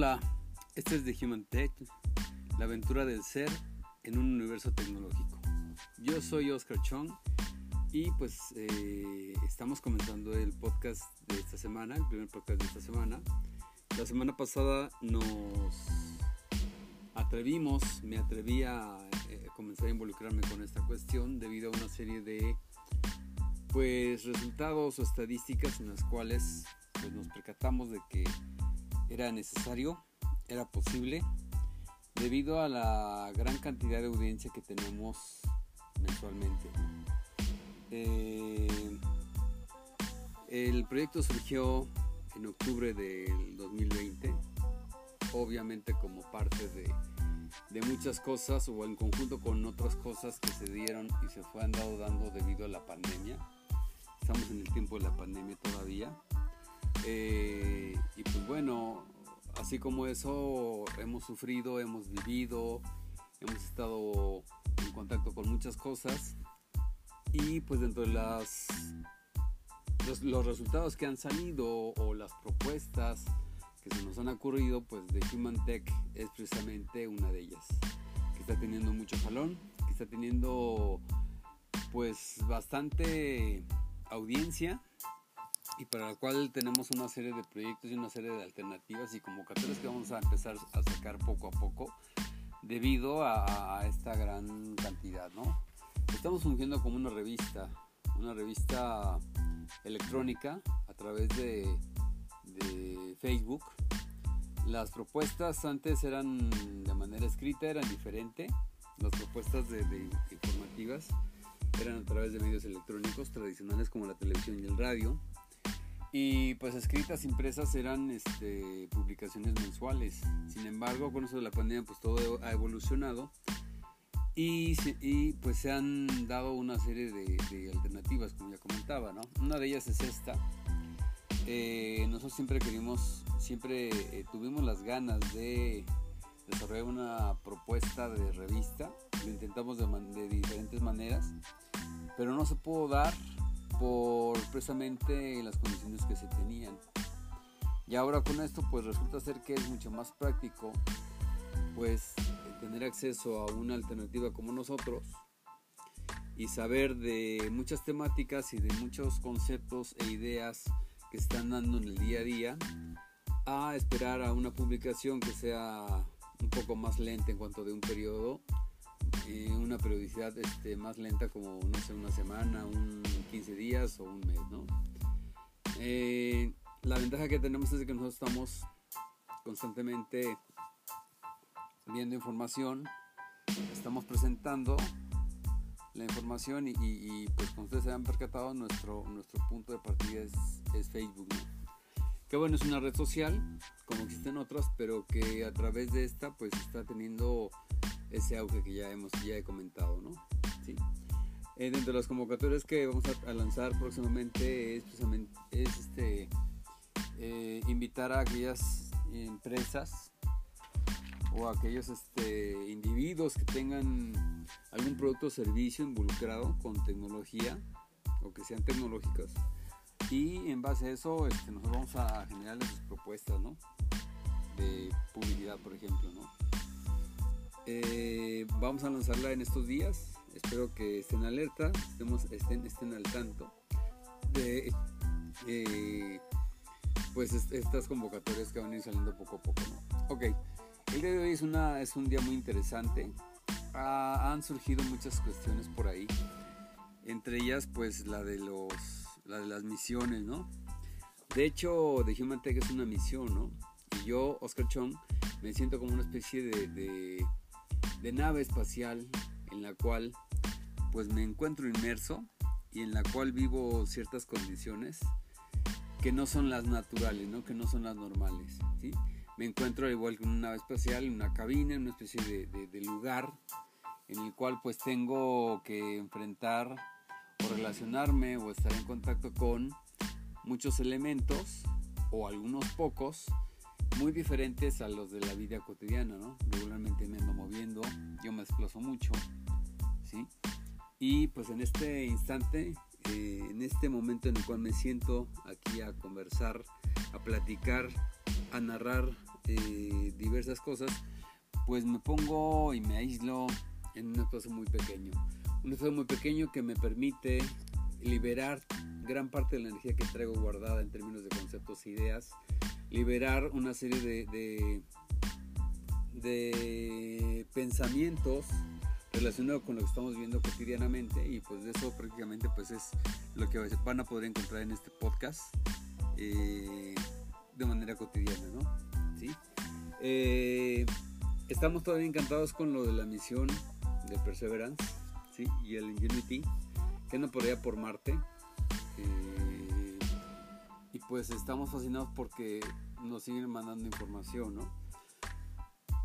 Hola, este es The Human Tech, la aventura del ser en un universo tecnológico. Yo soy Oscar Chong y pues eh, estamos comenzando el podcast de esta semana, el primer podcast de esta semana. La semana pasada nos atrevimos, me atreví a eh, comenzar a involucrarme con esta cuestión debido a una serie de pues resultados o estadísticas en las cuales pues, nos percatamos de que era necesario, era posible, debido a la gran cantidad de audiencia que tenemos mensualmente. Eh, el proyecto surgió en octubre del 2020, obviamente como parte de, de, muchas cosas o en conjunto con otras cosas que se dieron y se fueron dado dando debido a la pandemia. Estamos en el tiempo de la pandemia todavía. Eh, y pues bueno, así como eso, hemos sufrido, hemos vivido, hemos estado en contacto con muchas cosas. Y pues dentro de las los, resultados que han salido o las propuestas que se nos han ocurrido, pues de Human Tech es precisamente una de ellas, que está teniendo mucho jalón, que está teniendo pues bastante audiencia y para la cual tenemos una serie de proyectos y una serie de alternativas y convocatorias que vamos a empezar a sacar poco a poco debido a, esta gran cantidad, ¿no? Estamos fungiendo como una revista, una revista electrónica a través de, Facebook. Las propuestas antes eran de manera escrita, eran diferente. Las propuestas de, informativas eran a través de medios electrónicos tradicionales como la televisión y el radio. Y pues escritas impresas eran este, publicaciones mensuales. Sin embargo, con eso de la pandemia, pues todo ha evolucionado. Y, pues se han dado una serie de, alternativas, como ya comentaba, ¿no? Una de ellas es esta. Eh, nosotros siempre querimos, siempre eh, tuvimos las ganas de desarrollar una propuesta de revista. Lo intentamos de diferentes maneras, pero no se pudo dar por precisamente las condiciones que se tenían. Y ahora con esto pues resulta ser que es mucho más práctico pues tener acceso a una alternativa como nosotros y saber de muchas temáticas y de muchos conceptos e ideas que están dando en el día a día a esperar a una publicación que sea un poco más lenta en cuanto de un periodo eh, una periodicidad este, más lenta como no sé una semana un 15 días o un mes, ¿no? Eh, la ventaja que tenemos es que nosotros estamos constantemente viendo información, estamos presentando la información y, pues como ustedes se han percatado, nuestro, nuestro punto de partida es, Facebook. Que bueno, es una red social, como existen otras, pero que a través de esta pues está teniendo ese auge que ya hemos ya he comentado, ¿no? Eh, dentro de las convocatorias que vamos a, lanzar próximamente es, precisamente, es este, eh, invitar a aquellas empresas o a aquellos este, individuos que tengan algún producto o servicio involucrado con tecnología o que sean tecnológicas. Y en base a eso este, nosotros vamos a generarles sus propuestas de publicidad por ejemplo. Eh, vamos a lanzarla en estos días espero que estén alerta, estemos, estén, estén al tanto de eh, pues estas convocatorias que van a ir saliendo poco a poco. Ok, el día de hoy es, una, es un día muy interesante. Han surgido muchas cuestiones por ahí, entre ellas pues la de, los, la de las misiones, ¿no? De hecho, The Human Tech es una misión, ¿no? Y yo, Oscar Chong, me siento como una especie de, de nave espacial en la cual pues me encuentro inmerso y en la cual vivo ciertas condiciones que no son las naturales, ¿no? que no son las normales. Me encuentro al igual que en una nave espacial, en una cabina, en una especie de, de, lugar en el cual pues tengo que enfrentar o relacionarme o estar en contacto con muchos elementos o algunos pocos muy diferentes a los de la vida cotidiana, ¿no? Regularmente me ando moviendo, yo me desplazo mucho, ¿sí? Y pues en este instante, eh, en este momento en el cual me siento aquí a conversar, a platicar, a narrar eh, diversas cosas, pues me pongo y me aíslo en un espacio muy pequeño. Un espacio muy pequeño que me permite liberar gran parte de la energía que traigo guardada en términos de conceptos e ideas, liberar una serie de, de, pensamientos relacionado con lo que estamos viendo cotidianamente y pues eso prácticamente pues es lo que van a poder encontrar en este podcast eh, de manera cotidiana, ¿no? ¿Sí? Eh, estamos todavía encantados con lo de la misión de Perseverance ¿sí? y el Ingenuity que anda por allá por Marte eh, y pues estamos fascinados porque nos siguen mandando información, ¿no?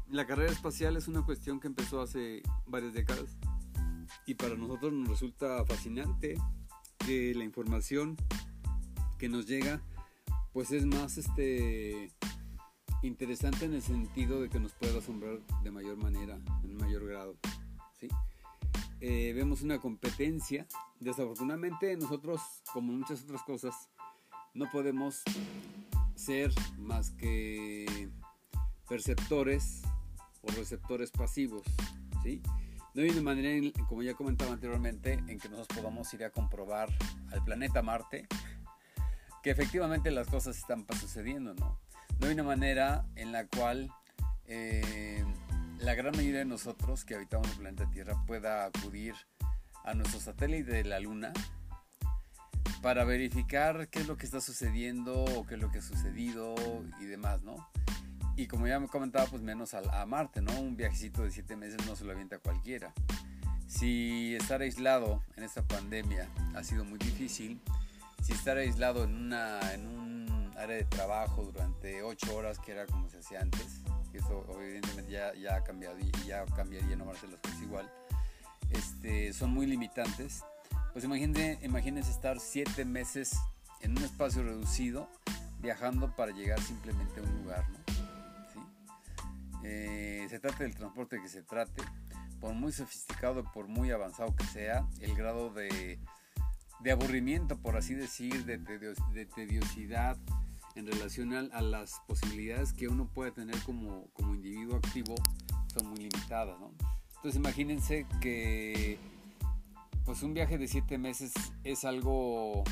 la carrera espacial es una cuestión que empezó hace varias décadas y para nosotros nos resulta fascinante que la información que nos llega pues es más este interesante en el sentido de que nos puede asombrar de mayor manera, en mayor grado. ¿sí? Eh, vemos una competencia. Desafortunadamente nosotros, como muchas otras cosas, no podemos ser más que perceptores o receptores pasivos. No hay una manera, como ya comentaba anteriormente, en que nosotros podamos ir a comprobar al planeta Marte que efectivamente las cosas están sucediendo, ¿no? No hay una manera en la cual eh, la gran mayoría de nosotros que habitamos el planeta Tierra pueda acudir a nuestro satélite de la Luna para verificar qué es lo que está sucediendo o qué es lo que ha sucedido y demás, ¿no? Y como ya me comentaba, pues menos a, Marte, ¿no? Un viajecito de siete meses no se lo avienta cualquiera. Si estar aislado en esta pandemia ha sido muy difícil, si estar aislado en, una, en un área de trabajo durante ocho horas, que era como se hacía antes, eso evidentemente ya, ya ha cambiado y ya cambiaría, no a las cosas igual, este, son muy limitantes. Pues imagínense, imagínense estar siete meses en un espacio reducido viajando para llegar simplemente a un lugar, ¿no? Eh, se trate del transporte que se trate, por muy sofisticado, por muy avanzado que sea, el grado de, aburrimiento, por así decir, de, tediosidad en relación a, las posibilidades que uno puede tener como, como individuo activo son muy limitadas. Entonces imagínense que pues un viaje de siete meses es algo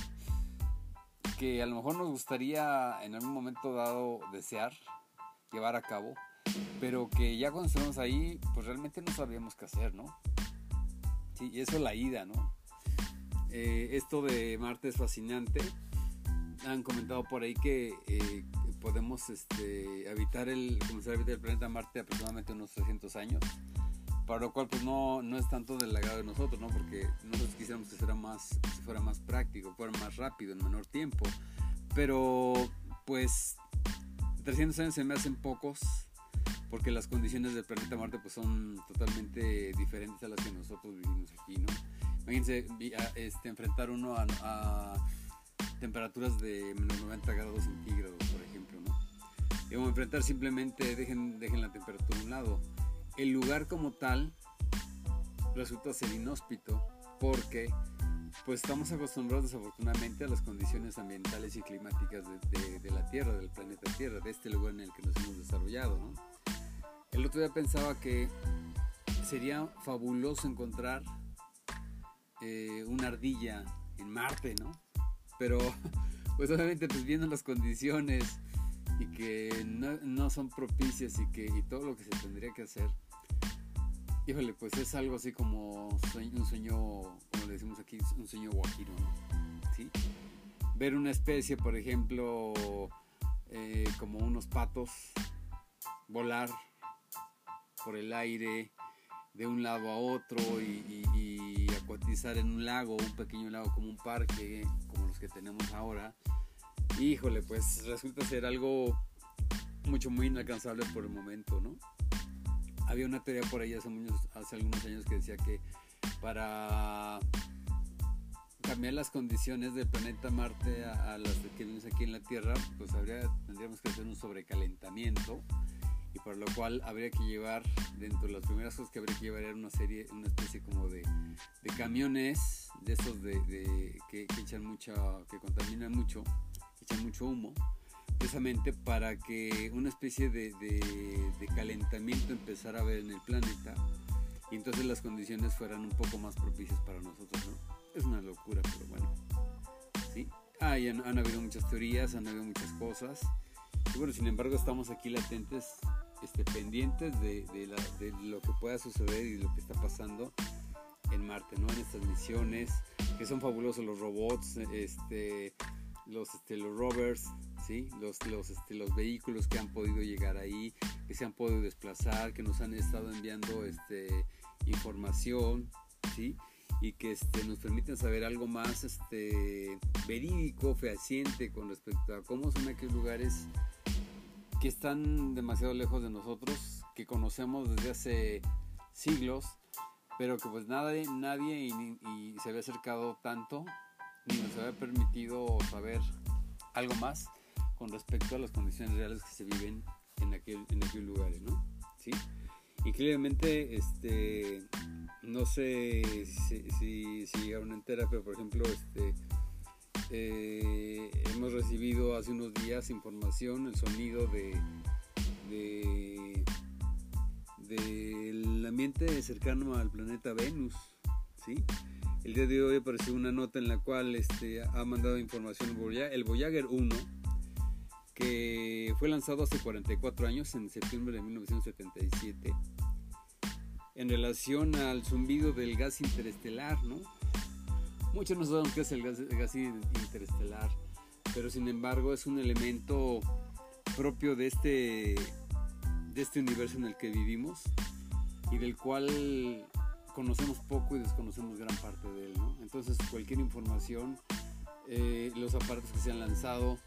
que a lo mejor nos gustaría en algún momento dado desear llevar a cabo, pero que ya cuando estuvimos ahí, pues realmente no sabíamos qué hacer, ¿no? Sí, y eso la ida, ¿no? Eh, esto de Marte es fascinante. Han comentado por ahí que eh, podemos este, habitar el, comenzar a habitar el planeta Marte aproximadamente unos 300 años, para lo cual pues no, no es tanto del agrado de nosotros, ¿no? Porque nosotros quisiéramos que fuera más, fuera más práctico, fuera más rápido, en menor tiempo, pero pues 300 años se me hacen pocos porque las condiciones del planeta Marte pues son totalmente diferentes a las que nosotros vivimos aquí, ¿no? Imagínense este, enfrentar uno a, temperaturas de menos 90 grados centígrados, por ejemplo, ¿no? Y enfrentar simplemente, dejen, dejen la temperatura a un lado. El lugar como tal resulta ser inhóspito porque pues estamos acostumbrados desafortunadamente a las condiciones ambientales y climáticas de, la Tierra, del planeta Tierra, de este lugar en el que nos hemos desarrollado, ¿no? El otro día pensaba que sería fabuloso encontrar eh, una ardilla en Marte, ¿no? Pero, pues obviamente, pues viendo las condiciones y que no, son propicias y que y todo lo que se tendría que hacer, híjole, pues es algo así como un sueño, como le decimos aquí, un sueño guajiro, ¿no? ¿Sí? Ver una especie, por ejemplo, eh, como unos patos, volar por el aire de un lado a otro y, acuatizar en un lago, un pequeño lago como un parque, como los que tenemos ahora, híjole, pues resulta ser algo mucho muy inalcanzable por el momento, ¿no? Había una teoría por ahí hace, hace algunos años que decía que para cambiar las condiciones del planeta Marte a, las que tenemos aquí en la Tierra, pues habría, tendríamos que hacer un sobrecalentamiento y para lo cual habría que llevar, dentro de las primeras cosas que habría que llevar era una serie, una especie como de, de camiones, de esos de, que, echan mucha, que contaminan mucho, que echan mucho humo, precisamente para que una especie de, de, calentamiento empezara a haber en el planeta y entonces las condiciones fueran un poco más propicias para nosotros, ¿no? Es una locura, pero bueno. ¿sí? Ah, han, habido muchas teorías, han habido muchas cosas. Y bueno, sin embargo, estamos aquí latentes, este, pendientes de, de lo que pueda suceder y lo que está pasando en Marte, ¿no? En estas misiones, que son fabulosos los robots, este, los, este, los rovers, ¿sí? Los, los, este, los vehículos que han podido llegar ahí, que se han podido desplazar, que nos han estado enviando este, información, ¿sí? y que este, nos permiten saber algo más este, verídico, fehaciente con respecto a cómo son aquellos lugares que están demasiado lejos de nosotros, que conocemos desde hace siglos, pero que pues nadie, nadie y, se había acercado tanto, nos había permitido saber algo más con respecto a las condiciones reales que se viven en, aquel, en aquellos lugares, ¿no? ¿Sí? Increíblemente, este, no sé si, si, si llegaron entera, pero por ejemplo, este, eh, hemos recibido hace unos días información, el sonido de, del ambiente cercano al planeta Venus, ¿sí? El día de hoy apareció una nota en la cual este, ha mandado información el Voyager 1, que fue lanzado hace 44 años, en septiembre de 1977 en relación al zumbido del gas interestelar, ¿no? Muchos no saben qué es el gas, interestelar, pero sin embargo es un elemento propio de este, de este universo en el que vivimos y del cual conocemos poco y desconocemos gran parte de él, ¿no? Entonces cualquier información, eh, los aparatos que se han lanzado,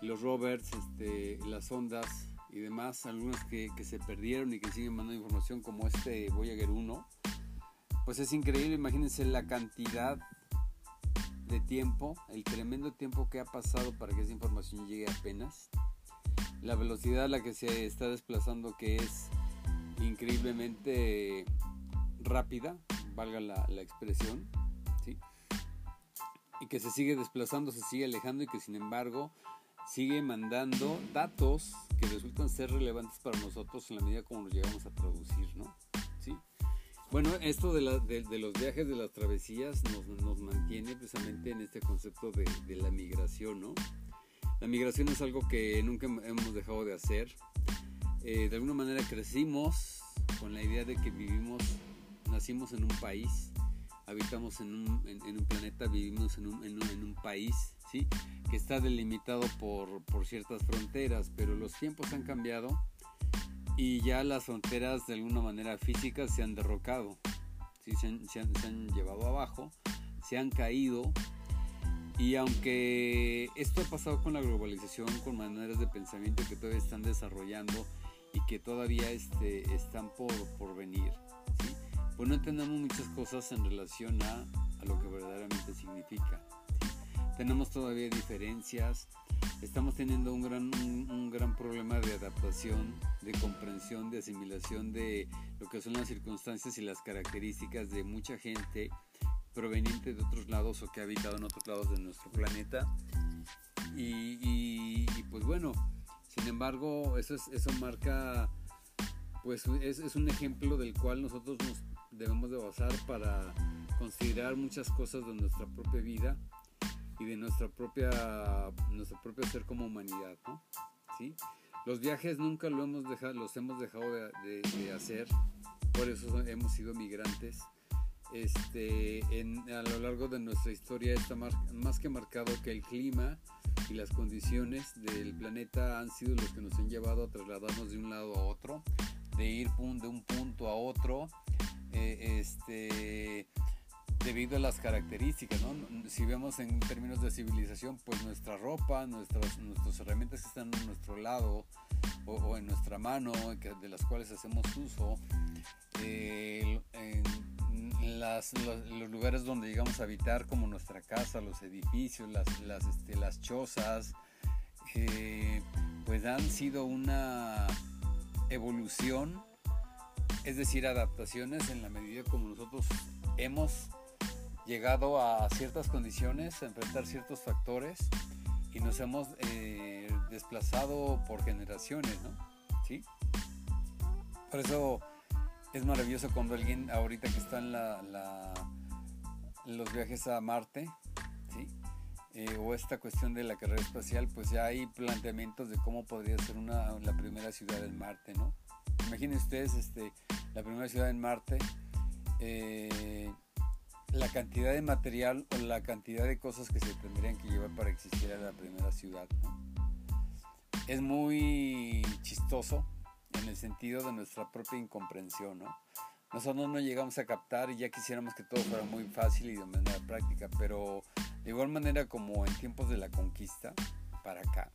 los rovers, este, las ondas, y demás, algunos que, que, se perdieron y que siguen mandando información como este Voyager 1, pues es increíble, imagínense la cantidad de tiempo, el tremendo tiempo que ha pasado para que esa información llegue apenas, la velocidad a la que se está desplazando que es increíblemente rápida, valga la, expresión, ¿sí? y que se sigue desplazando, se sigue alejando y que sin embargo sigue mandando datos que resultan ser relevantes para nosotros en la medida como nos llegamos a traducir, ¿no? ¿Sí? Bueno, esto de, los viajes, de las travesías, nos, mantiene precisamente en este concepto de, de, la migración, ¿no? La migración es algo que nunca hemos dejado de hacer. Eh, de alguna manera crecimos con la idea de que vivimos, nacimos en un país, habitamos en un, en, un planeta, vivimos en un, en un, en un país, ¿sí? que está delimitado por, por ciertas fronteras, pero los tiempos han cambiado y ya las fronteras de alguna manera física se han derrocado, ¿sí? se, han, se, han, llevado abajo, se han caído y aunque esto ha pasado con la globalización, con maneras de pensamiento que todavía están desarrollando y que todavía este, están por, por venir, ¿sí? Pues no entendemos muchas cosas en relación a, a lo que verdaderamente significa tenemos todavía diferencias, estamos teniendo un gran, un, gran problema de adaptación, de comprensión, de asimilación de lo que son las circunstancias y las características de mucha gente proveniente de otros lados o que ha habitado en otros lados de nuestro planeta. Y, pues bueno, sin embargo, eso, es, eso marca, pues es, es un ejemplo del cual nosotros nos debemos de basar para considerar muchas cosas de nuestra propia vida y de nuestra propia, nuestro propio ser como humanidad, ¿no? ¿Sí? Los viajes nunca lo hemos dejado, los hemos dejado de, hacer, por eso hemos sido migrantes. Este, en, a lo largo de nuestra historia está más, más que marcado que el clima y las condiciones del planeta han sido los que nos han llevado a trasladarnos de un lado a otro, de ir de un punto a otro. Eh, este, debido a las características. Si vemos en términos de civilización, pues nuestra ropa, nuestras, nuestras herramientas que están a nuestro lado o, en nuestra mano, de las cuales hacemos uso, eh, en, los, lugares donde llegamos a habitar, como nuestra casa, los edificios, las, las, este, chozas, eh, pues han sido una evolución, es decir, adaptaciones en la medida como nosotros hemos llegado a ciertas condiciones, a enfrentar ciertos factores y nos hemos eh, desplazado por generaciones, ¿no? ¿Sí? Por eso es maravilloso cuando alguien ahorita que está en la, los viajes a Marte, ¿sí? Eh, o esta cuestión de la carrera espacial, pues ya hay planteamientos de cómo podría ser una, la primera ciudad en Marte, ¿no? Imaginen ustedes este, la primera ciudad en Marte, eh, la cantidad de material o la cantidad de cosas que se tendrían que llevar para existir a la primera ciudad. Es muy chistoso en el sentido de nuestra propia incomprensión. ¿no? Nosotros no llegamos a captar y ya quisiéramos que todo fuera muy fácil y de manera práctica, pero de igual manera como en tiempos de la conquista, para acá,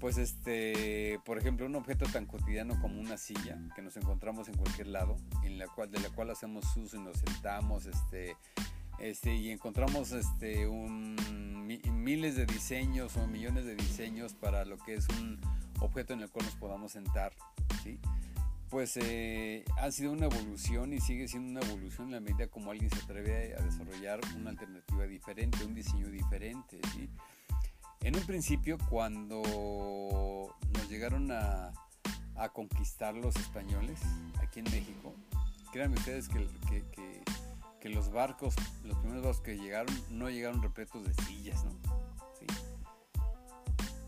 pues este, por ejemplo, un objeto tan cotidiano como una silla que nos encontramos en cualquier lado, en la cual, de la cual hacemos uso y nos sentamos, este, este, y encontramos este, miles de diseños o millones de diseños para lo que es un objeto en el cual nos podamos sentar, ¿sí? pues eh, ha sido una evolución y sigue siendo una evolución en la medida como alguien se atreve a desarrollar una alternativa diferente, un diseño diferente, ¿sí? En un principio, cuando nos llegaron a, conquistar los españoles aquí en México, créanme ustedes que, los barcos, los primeros barcos que llegaron, no llegaron repletos de sillas, ¿no?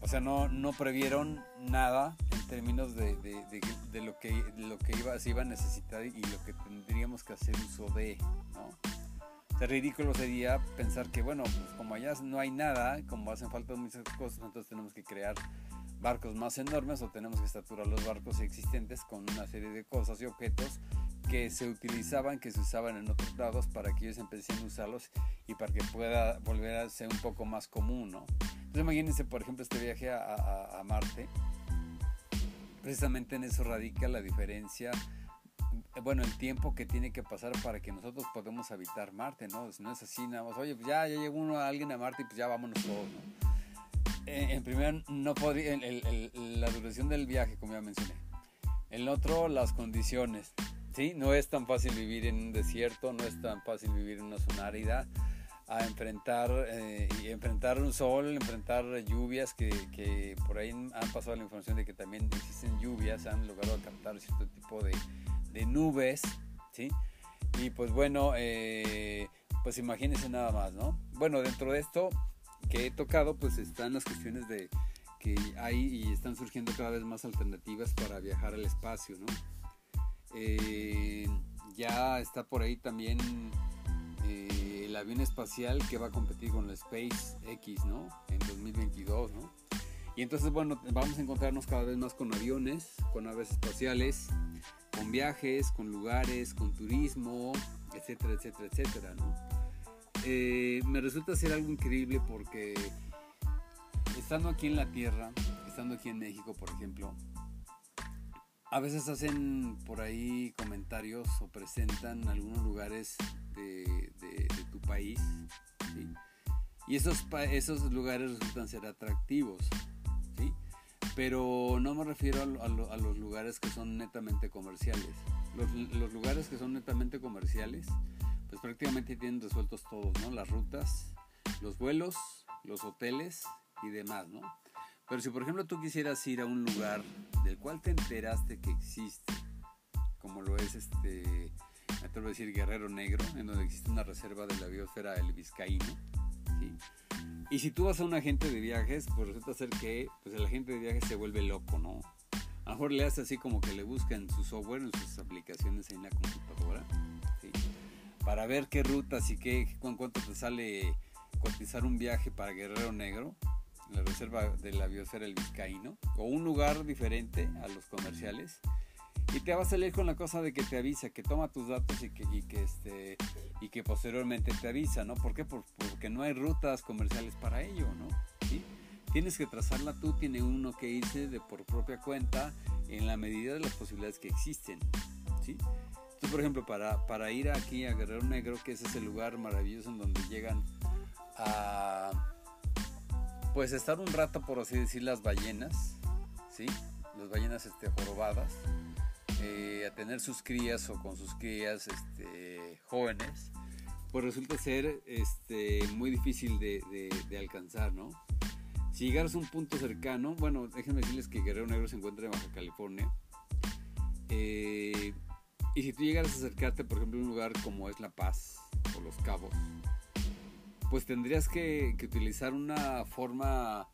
O sea, no, no previeron nada en términos de, lo que, lo que iba, se iba a necesitar y lo que tendríamos que hacer uso de, ¿no? Ridículo sería pensar que, bueno, pues como allá no hay nada, como hacen falta muchas cosas, entonces tenemos que crear barcos más enormes o tenemos que saturar los barcos existentes con una serie de cosas y objetos que se utilizaban, que se usaban en otros lados para que ellos empiecen a usarlos y para que pueda volver a ser un poco más común, ¿no? Entonces imagínense, por ejemplo, este viaje a, a Marte, precisamente en eso radica la diferencia bueno, el tiempo que tiene que pasar para que nosotros podamos habitar Marte, ¿no? Si no es así, nada más, oye, pues ya, ya llegó uno, alguien a Marte y pues ya vámonos todos, ¿no? Eh, en primer, no podría, la duración del viaje, como ya mencioné. El otro, las condiciones, ¿sí? No es tan fácil vivir en un desierto, no es tan fácil vivir en una zona árida, a enfrentar, eh, y enfrentar un sol, enfrentar lluvias, que, que por ahí han pasado la información de que también existen lluvias, han logrado captar cierto tipo de de nubes, ¿sí? Y pues bueno, eh, pues imagínense nada más, ¿no? Bueno, dentro de esto que he tocado, pues están las cuestiones de que hay y están surgiendo cada vez más alternativas para viajar al espacio, ¿no? Eh, ya está por ahí también eh, el avión espacial que va a competir con la SpaceX, ¿no? En 2022, ¿no? Y entonces, bueno, vamos a encontrarnos cada vez más con aviones, con aves espaciales, con viajes, con lugares, con turismo, etcétera, etcétera, etcétera, ¿no? Eh, me resulta ser algo increíble porque estando aquí en la Tierra, estando aquí en México, por ejemplo, a veces hacen por ahí comentarios o presentan algunos lugares de, tu país, y esos, esos lugares resultan ser atractivos pero no me refiero a, los lugares que son netamente comerciales. Los, lugares que son netamente comerciales, pues prácticamente tienen resueltos todos, ¿no? Las rutas, los vuelos, los hoteles y demás, ¿no? Pero si por ejemplo tú quisieras ir a un lugar del cual te enteraste que existe, como lo es este, me atrevo a decir Guerrero Negro, en donde existe una reserva de la biosfera del Vizcaíno. Y si tú vas a un agente de viajes, pues resulta ser que pues el agente de viajes se vuelve loco, ¿no? A lo mejor le hace así como que le busca en su software, en sus aplicaciones en la computadora, ¿sí? para ver qué rutas y qué, con cuánto te sale cotizar un viaje para Guerrero Negro, la reserva de la biosfera El Vizcaíno, o un lugar diferente a los comerciales y te va a salir con la cosa de que te avisa, que toma tus datos y que, y que, este, y que posteriormente te avisa, ¿no? ¿Por qué? porque no hay rutas comerciales para ello, ¿no? Tienes que trazarla tú, tiene uno que irse de por propia cuenta en la medida de las posibilidades que existen, ¿sí? Entonces, por ejemplo, para, para ir aquí a Guerrero Negro, que es ese lugar maravilloso en donde llegan a, pues, estar un rato, por así decir, las ballenas, ¿sí? Las ballenas este, jorobadas, eh, a tener sus crías o con sus crías este, jóvenes, pues resulta ser este, muy difícil de, alcanzar, ¿no? Si llegaras a un punto cercano, bueno, déjenme decirles que Guerrero Negro se encuentra en Baja California. Eh, y si tú llegaras a acercarte, por ejemplo, a un lugar como es La Paz o Los Cabos, pues tendrías que, utilizar una forma,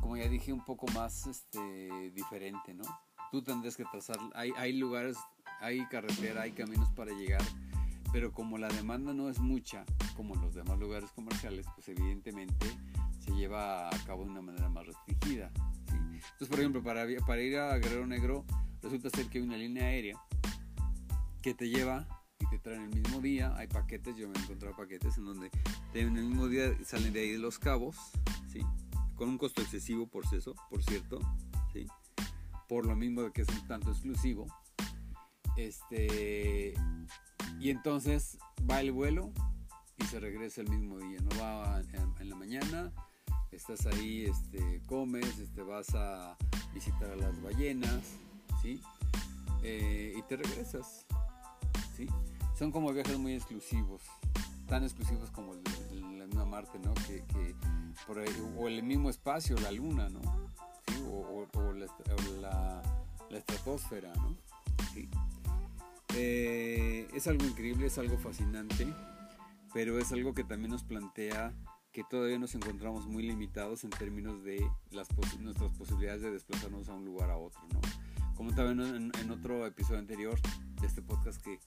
como ya dije, un poco más este, diferente, ¿no? Tú tendrías que trazar, hay, hay lugares, hay carretera, hay caminos para llegar, pero como la demanda no es mucha, como los demás lugares comerciales, pues evidentemente se lleva a cabo de una manera más restringida. Entonces, por ejemplo, para, ir a Guerrero Negro, resulta ser que hay una línea aérea que te lleva y te traen el mismo día. Hay paquetes, yo me he encontrado paquetes en donde en el mismo día salen de ahí de los cabos, ¿sí? con un costo excesivo por eso, por cierto. Por lo mismo de que es un tanto exclusivo. Este, y entonces va el vuelo y se regresa el mismo día, no va en, la mañana, estás ahí, este, comes, este, vas a visitar a las ballenas, ¿sí? Eh, y te regresas, ¿sí? Son como viajes muy exclusivos, tan exclusivos como la misma Marte, ¿no? Que, por o el mismo espacio, la Luna, ¿no? O, la, la, estratosfera, ¿no? Eh, es algo increíble, es algo fascinante, pero es algo que también nos plantea que todavía nos encontramos muy limitados en términos de las nuestras posibilidades de desplazarnos a un lugar a otro, ¿no? Como también en, en otro episodio anterior de este podcast que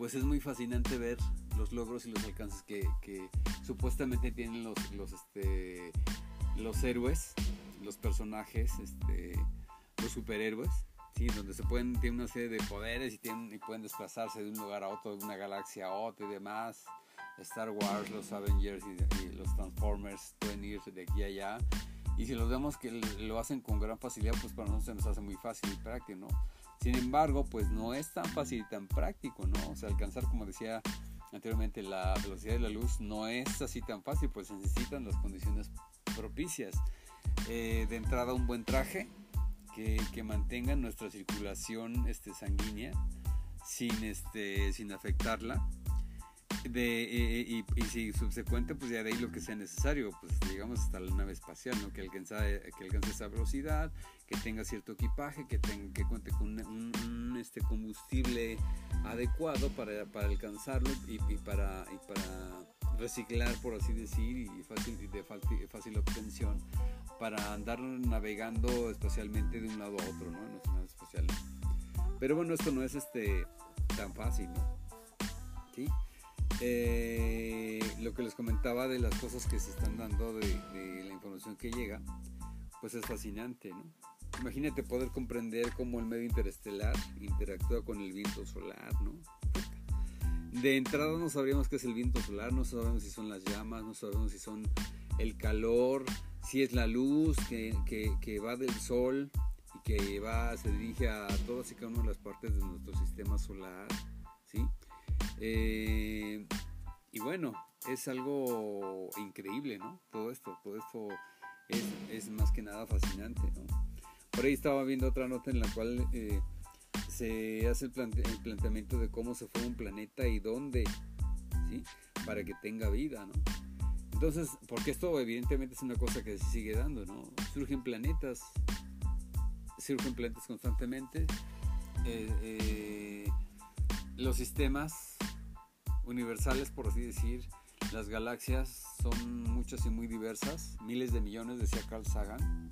pues es muy fascinante ver los logros y los alcances que, que supuestamente tienen los, los, este, los héroes, los personajes, este, los superhéroes, ¿sí? donde se pueden, tienen una serie de poderes y, pueden desplazarse de un lugar a otro, de una galaxia a otra y demás. Star Wars, los Avengers y, los Transformers pueden ir de aquí a allá. Y si los vemos que lo hacen con gran facilidad, pues para nosotros se nos hace muy fácil y práctico, ¿no? Sin embargo, pues no es tan fácil y tan práctico, ¿no? O sea, alcanzar, como decía anteriormente, la velocidad de la luz no es así tan fácil, pues se necesitan las condiciones propicias. Eh, de entrada, un buen traje que, que mantenga nuestra circulación este, sanguínea sin, este, sin afectarla de, eh, y, y, si subsecuente, pues ya de ahí lo que sea necesario, pues llegamos hasta la nave espacial, ¿no? que, alcance, que alcance esa velocidad, que tenga cierto equipaje, que, tenga, que cuente con un, este combustible adecuado para, para alcanzarlo y, y, para, y para reciclar, por así decir, y, fácil, de fácil, obtención, para andar navegando espacialmente de un lado a otro, ¿no? En nuestra nave espacial. Pero bueno, esto no es este, tan fácil, ¿no? Eh, lo que les comentaba de las cosas que se están dando, de, la información que llega, pues es fascinante, ¿no? Imagínate poder comprender cómo el medio interestelar interactúa con el viento solar, ¿no? De entrada no sabríamos qué es el viento solar, no sabemos si son las llamas, no sabemos si son el calor, si es la luz que, que, va del sol y que va, se dirige a todas y cada una de las partes de nuestro sistema solar, ¿sí? Eh, y bueno, es algo increíble, ¿no? Todo esto, todo esto es, más que nada fascinante. Por ahí estaba viendo otra nota en la cual eh, se hace el, planteamiento de cómo se fue un planeta y dónde, ¿sí? Para que tenga vida, ¿no? Entonces, porque esto evidentemente es una cosa que se sigue dando, ¿no? Surgen planetas, surgen planetas constantemente. Eh, los sistemas universales, por así decir. Las galaxias son muchas y muy diversas, miles de millones, decía Carl Sagan.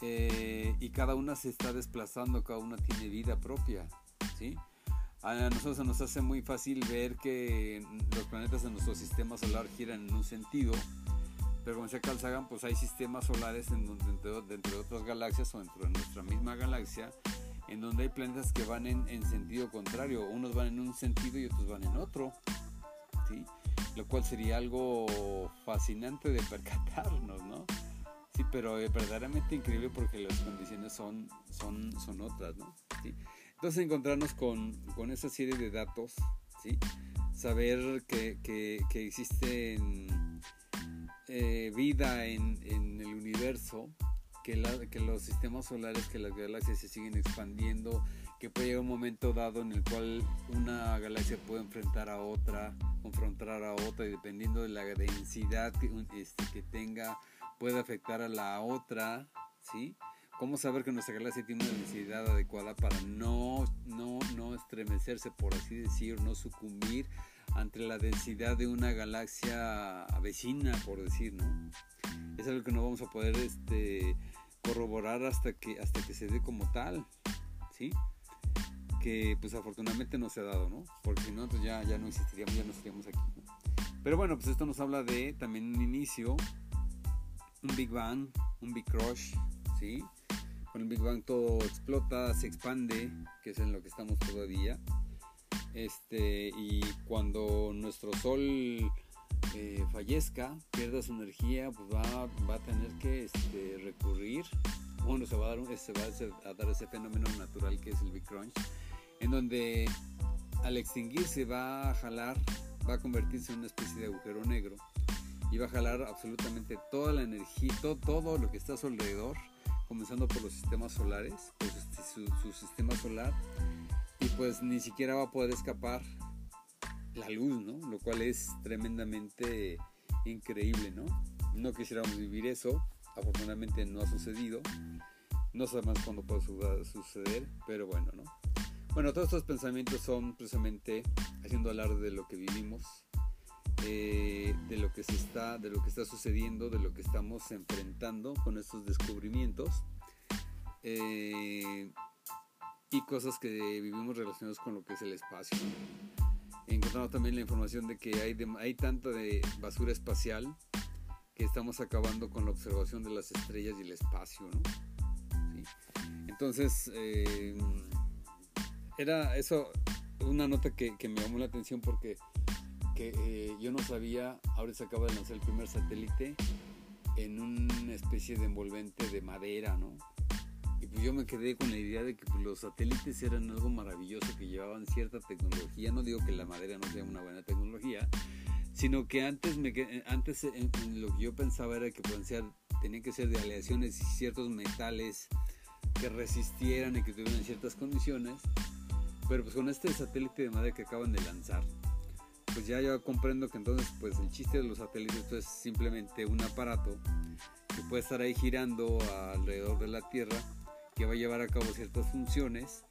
Eh, y cada una se está desplazando, cada una tiene vida propia. ¿sí? A nosotros nos hace muy fácil ver que los planetas de nuestro sistema solar giran en un sentido, pero como decía Carl pues hay sistemas solares en dentro, de otras galaxias o dentro de nuestra misma galaxia en donde hay planetas que van en, sentido contrario, unos van en un sentido y otros van en otro, ¿sí? lo cual sería algo fascinante de percatarnos, ¿no? Sí, pero verdaderamente increíble porque las condiciones son, son, son otras, ¿no? Entonces encontrarnos con, con, esa serie de datos, ¿sí? saber que, que, que existe eh, vida en, en el universo, que, los sistemas solares, que las galaxias se siguen expandiendo, que puede llegar un momento dado en el cual una galaxia puede enfrentar a otra, confrontar a otra, y dependiendo de la densidad que, este, que tenga, puede afectar a la otra, ¿sí? ¿Cómo saber que nuestra galaxia tiene una densidad adecuada para no, no, no estremecerse, por así decir, no sucumbir ante la densidad de una galaxia vecina, por decir, ¿no? Es algo que no vamos a poder este, corroborar hasta que, hasta que se dé como tal, ¿sí? Que pues afortunadamente no se ha dado, ¿no? Porque si no, pues ya, ya no existiríamos, ya no estaríamos aquí. Pero bueno, pues esto nos habla de también un inicio, un Big Bang, un Big Crush, ¿sí? Con el Big Bang todo explota, se expande, que es en lo que estamos todavía. Este, y cuando nuestro Sol eh, fallezca, pierda su energía, pues va, a tener que este, recurrir, bueno, se va, a dar, se va a dar ese fenómeno natural que es el Big Crunch, en donde al extinguirse va a jalar va a convertirse en una especie de agujero negro y va a jalar absolutamente toda la energía, todo, lo que está a su alrededor, comenzando por los sistemas solares, por su, sistema solar, y pues ni siquiera va a poder escapar la luz, ¿no? Lo cual es tremendamente increíble, ¿no? No quisiéramos vivir eso, afortunadamente no ha sucedido, no sabemos cuándo puede suceder, pero bueno, ¿no? Bueno, todos estos pensamientos son precisamente haciendo hablar de lo que vivimos, eh, de lo que se está, de lo que está sucediendo, de lo que estamos enfrentando con estos descubrimientos eh, y cosas que vivimos relacionadas con lo que es el espacio. Encontramos también la información de que hay, hay tanta de basura espacial que estamos acabando con la observación de las estrellas y el espacio, ¿no? Entonces, eh, era eso, una nota que, me llamó la atención porque que, eh, yo no sabía, ahora se acaba de lanzar el primer satélite en una especie de envolvente de madera, ¿no? Y pues yo me quedé con la idea de que pues, los satélites eran algo maravilloso, que llevaban cierta tecnología. No digo que la madera no sea una buena tecnología, sino que antes, me, antes lo que yo pensaba era que ser, tenían que ser de aleaciones y ciertos metales que resistieran y que tuvieran ciertas condiciones pero pues con este satélite de madre que acaban de lanzar, pues ya yo comprendo que entonces pues el chiste de los satélites pues, es simplemente un aparato que puede estar ahí girando alrededor de la Tierra, que va a llevar a cabo ciertas funciones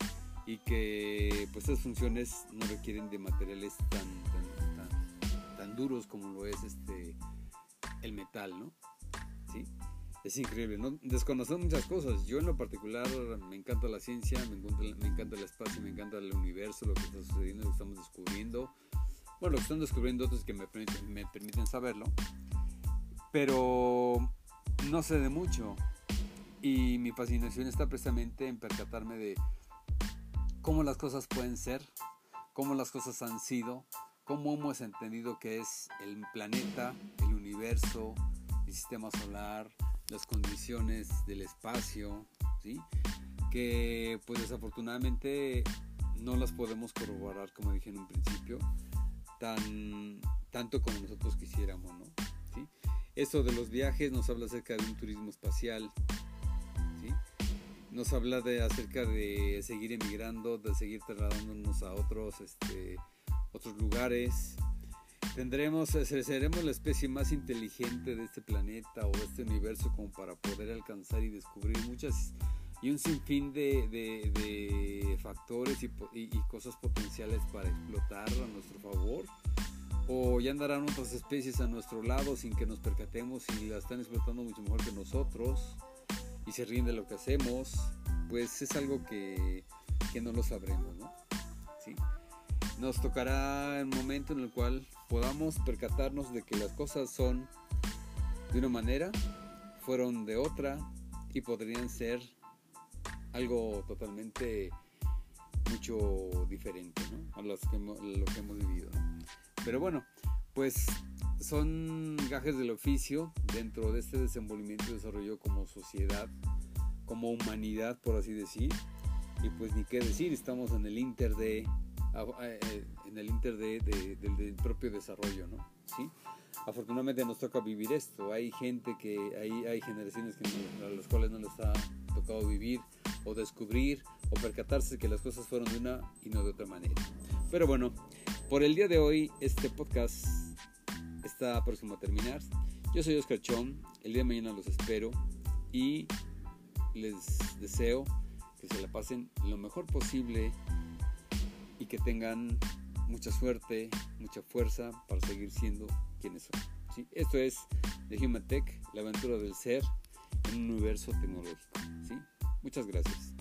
y que pues estas funciones no requieren de materiales tan, tan, tan, duros como lo es este el metal, ¿no? ¿Sí? es increíble, ¿no? Desconocemos muchas cosas. Yo en lo particular me encanta la ciencia, me encanta, me encanta el espacio, me encanta el universo, lo que está sucediendo, lo que estamos descubriendo. Lo que están descubriendo otros que me permiten, me permiten saberlo. Pero no sé de mucho. Y mi fascinación está precisamente en percatarme de cómo las cosas pueden ser, cómo las cosas han sido, cómo hemos entendido que es el planeta, el universo, el sistema solar, las condiciones del espacio, ¿sí? que pues desafortunadamente no las podemos corroborar, como dije en un principio, tan, tanto como nosotros quisiéramos. ¿no? ¿Sí? Eso de los viajes nos habla acerca de un turismo espacial, nos habla de, acerca de seguir emigrando, de seguir trasladándonos a otros, este, otros lugares, Tendremos, seremos la especie más inteligente de este planeta o de este universo como para poder alcanzar y descubrir muchas y un sinfín de, factores y, cosas potenciales para explotar a nuestro favor. O ya andarán otras especies a nuestro lado sin que nos percatemos y la están explotando mucho mejor que nosotros y se ríen de lo que hacemos. Pues es algo que, que no lo sabremos, ¿no? Nos tocará el momento en el cual podamos percatarnos de que las cosas son de una manera, fueron de otra y podrían ser algo totalmente mucho diferente ¿no? a lo que hemos vivido. Pero bueno, pues son gajes del oficio dentro de este desenvolvimiento y desarrollo como sociedad, como humanidad, por así decir. Y pues ni qué decir, estamos en el inter de eh, en el inter de, del propio desarrollo, ¿no? ¿Sí? Afortunadamente nos toca vivir esto. Hay gente que, hay, hay generaciones que a las cuales no les ha tocado vivir o descubrir o percatarse que las cosas fueron de una y no de otra manera. Pero bueno, por el día de hoy este podcast está próximo a terminar. Yo soy Oscar Chom, el día de mañana los espero y les deseo que se la pasen lo mejor posible y que tengan mucha suerte, mucha fuerza para seguir siendo quienes son. Esto es The Human Tech, la aventura del ser en un universo tecnológico. Muchas gracias.